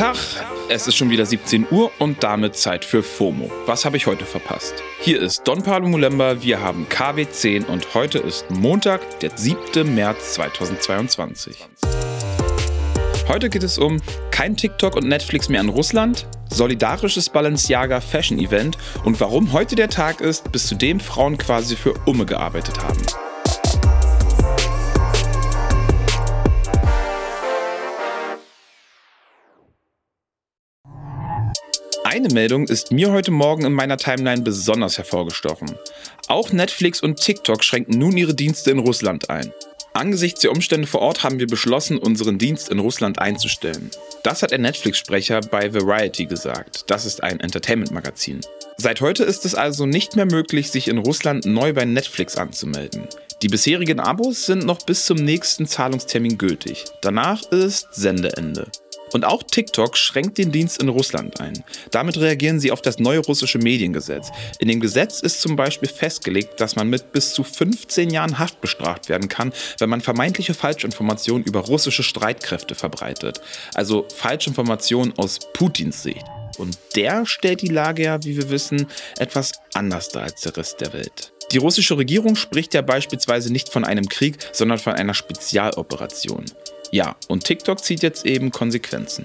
Tag, es ist schon wieder 17 Uhr und damit Zeit für FOMO. Was habe ich heute verpasst? Hier ist Don Pablo Mulemba, wir haben KW10 und heute ist Montag, der 7. März 2022. Heute geht es um kein TikTok und Netflix mehr in Russland, solidarisches Balenciaga Fashion Event und warum heute der Tag ist, bis zu dem Frauen quasi für Umme gearbeitet haben. Eine Meldung ist mir heute Morgen in meiner Timeline besonders hervorgestochen. Auch Netflix und TikTok schränken nun ihre Dienste in Russland ein. Angesichts der Umstände vor Ort haben wir beschlossen, unseren Dienst in Russland einzustellen. Das hat ein Netflix-Sprecher bei Variety gesagt. Das ist ein Entertainment-Magazin. Seit heute ist es also nicht mehr möglich, sich in Russland neu bei Netflix anzumelden. Die bisherigen Abos sind noch bis zum nächsten Zahlungstermin gültig. Danach ist Sendeende. Und auch TikTok schränkt den Dienst in Russland ein. Damit reagieren sie auf das neue russische Mediengesetz. In dem Gesetz ist zum Beispiel festgelegt, dass man mit bis zu 15 Jahren Haft bestraft werden kann, wenn man vermeintliche Falschinformationen über russische Streitkräfte verbreitet. Also Falschinformationen aus Putins Sicht. Und der stellt die Lage ja, wie wir wissen, etwas anders dar als der Rest der Welt. Die russische Regierung spricht ja beispielsweise nicht von einem Krieg, sondern von einer Spezialoperation. Ja, und TikTok zieht jetzt eben Konsequenzen.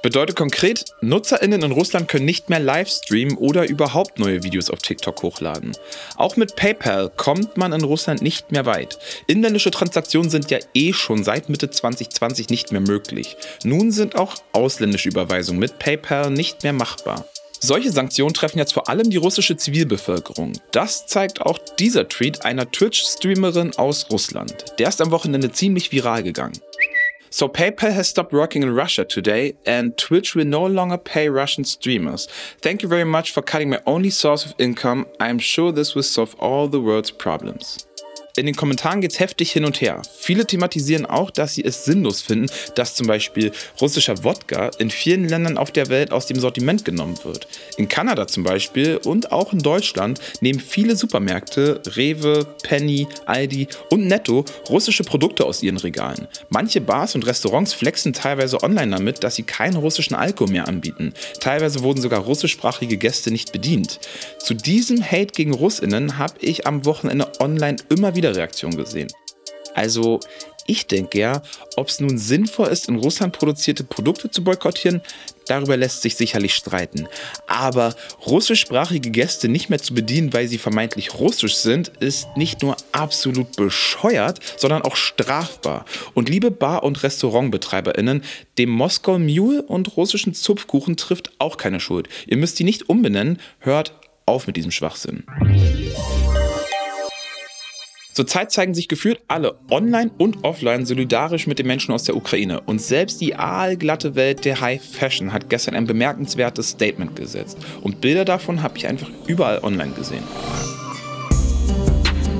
Bedeutet konkret, NutzerInnen in Russland können nicht mehr live streamen oder überhaupt neue Videos auf TikTok hochladen. Auch mit PayPal kommt man in Russland nicht mehr weit. Inländische Transaktionen sind ja eh schon seit Mitte 2020 nicht mehr möglich. Nun sind auch ausländische Überweisungen mit PayPal nicht mehr machbar. Solche Sanktionen treffen jetzt vor allem die russische Zivilbevölkerung. Das zeigt auch dieser Tweet einer Twitch-Streamerin aus Russland. Der ist am Wochenende ziemlich viral gegangen. So PayPal has stopped working in Russia today, and Twitch will no longer pay Russian streamers. Thank you very much for cutting my only source of income. I'm sure this will solve all the world's problems. In den Kommentaren geht es heftig hin und her. Viele thematisieren auch, dass sie es sinnlos finden, dass zum Beispiel russischer Wodka in vielen Ländern auf der Welt aus dem Sortiment genommen wird. In Kanada zum Beispiel und auch in Deutschland nehmen viele Supermärkte, Rewe, Penny, Aldi und Netto russische Produkte aus ihren Regalen. Manche Bars und Restaurants flexen teilweise online damit, dass sie keinen russischen Alkohol mehr anbieten. Teilweise wurden sogar russischsprachige Gäste nicht bedient. Zu diesem Hate gegen Russinnen habe ich am Wochenende online immer wieder Widerreaktion gesehen. Also ich denke ja, ob es nun sinnvoll ist, in Russland produzierte Produkte zu boykottieren, darüber lässt sich sicherlich streiten. Aber russischsprachige Gäste nicht mehr zu bedienen, weil sie vermeintlich russisch sind, ist nicht nur absolut bescheuert, sondern auch strafbar. Und liebe Bar- und Restaurantbetreiberinnen, dem Moskau Mule und russischen Zupfkuchen trifft auch keine Schuld. Ihr müsst die nicht umbenennen, hört auf mit diesem Schwachsinn. Zurzeit zeigen sich gefühlt alle online und offline solidarisch mit den Menschen aus der Ukraine. Und selbst die aalglatte Welt der High Fashion hat gestern ein bemerkenswertes Statement gesetzt. Und Bilder davon habe ich einfach überall online gesehen.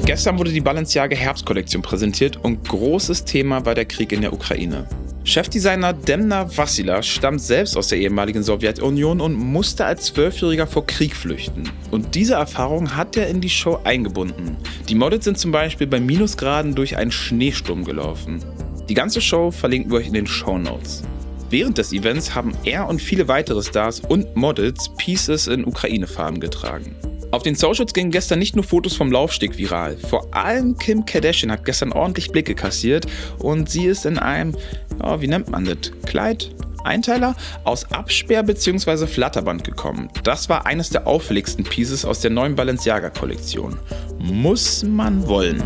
Gestern wurde die Balenciaga Herbstkollektion präsentiert und großes Thema war der Krieg in der Ukraine. Chefdesigner Demna Vassila stammt selbst aus der ehemaligen Sowjetunion und musste als Zwölfjähriger vor Krieg flüchten. Und diese Erfahrung hat er in die Show eingebunden. Die Models sind zum Beispiel bei Minusgraden durch einen Schneesturm gelaufen. Die ganze Show verlinken wir euch in den Show Notes. Während des Events haben er und viele weitere Stars und Models Pieces in Ukraine-Farben getragen. Auf den Socials gingen gestern nicht nur Fotos vom Laufsteg viral. Vor allem Kim Kardashian hat gestern ordentlich Blicke kassiert und sie ist in einem, ja, wie nennt man das, Kleid, Einteiler aus Absperr- bzw. Flatterband gekommen. Das war eines der auffälligsten Pieces aus der neuen Balenciaga-Kollektion. Muss man wollen.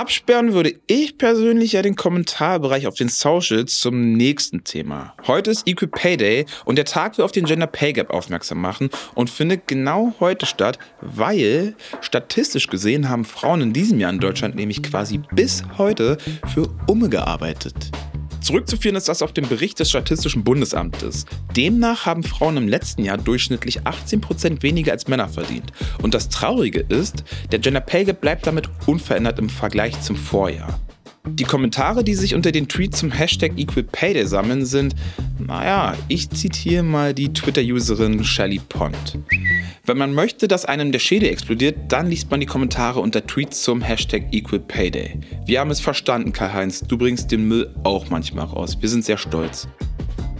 Absperren würde ich persönlich ja den Kommentarbereich auf den Socials zum nächsten Thema. Heute ist Equal Pay Day und der Tag will auf den Gender Pay Gap aufmerksam machen und findet genau heute statt, weil statistisch gesehen haben Frauen in diesem Jahr in Deutschland nämlich quasi bis heute für Umme gearbeitet. Zurückzuführen ist das auf den Bericht des Statistischen Bundesamtes. Demnach haben Frauen im letzten Jahr durchschnittlich 18% weniger als Männer verdient. Und das Traurige ist, der Gender Pay Gap bleibt damit unverändert im Vergleich zum Vorjahr. Die Kommentare, die sich unter den Tweets zum Hashtag EqualPayday sammeln, sind, naja, ich zitiere mal die Twitter-Userin Shelly Pond. Wenn man möchte, dass einem der Schädel explodiert, dann liest man die Kommentare unter Tweets zum Hashtag EqualPayday. Wir haben es verstanden, Karl-Heinz, du bringst den Müll auch manchmal raus. Wir sind sehr stolz.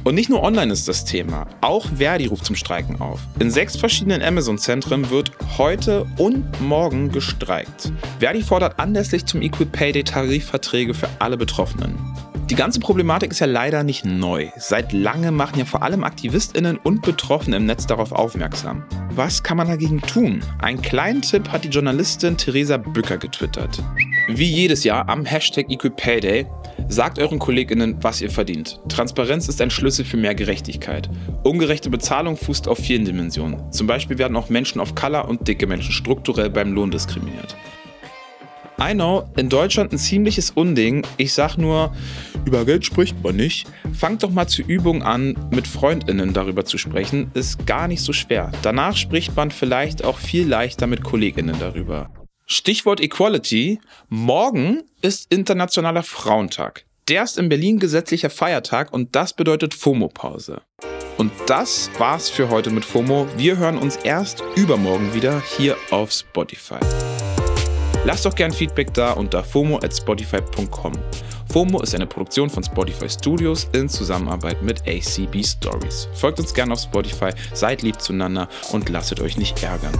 Und nicht nur online ist das Thema, auch Verdi ruft zum Streiken auf. In sechs verschiedenen Amazon-Zentren wird heute und morgen gestreikt. Verdi fordert anlässlich zum Equal Pay Day Tarifverträge für alle Betroffenen. Die ganze Problematik ist ja leider nicht neu. Seit langem machen ja vor allem AktivistInnen und Betroffene im Netz darauf aufmerksam. Was kann man dagegen tun? Einen kleinen Tipp hat die Journalistin Theresa Bücker getwittert. Wie jedes Jahr am Hashtag EqualPayday sagt euren KollegInnen, was ihr verdient. Transparenz ist ein Schlüssel für mehr Gerechtigkeit. Ungerechte Bezahlung fußt auf vielen Dimensionen. Zum Beispiel werden auch Menschen of Color und dicke Menschen strukturell beim Lohn diskriminiert. I know, in Deutschland ein ziemliches Unding. Ich sag nur, über Geld spricht man nicht. Fangt doch mal zur Übung an, mit FreundInnen darüber zu sprechen. Ist gar nicht so schwer. Danach spricht man vielleicht auch viel leichter mit KollegInnen darüber. Stichwort Equality. Morgen ist Internationaler Frauentag. Der ist in Berlin gesetzlicher Feiertag und das bedeutet FOMO-Pause. Und das war's für heute mit FOMO. Wir hören uns erst übermorgen wieder hier auf Spotify. Lasst doch gern Feedback da unter FOMO at spotify.com. FOMO ist eine Produktion von Spotify Studios in Zusammenarbeit mit ACB Stories. Folgt uns gern auf Spotify, seid lieb zueinander und lasst euch nicht ärgern.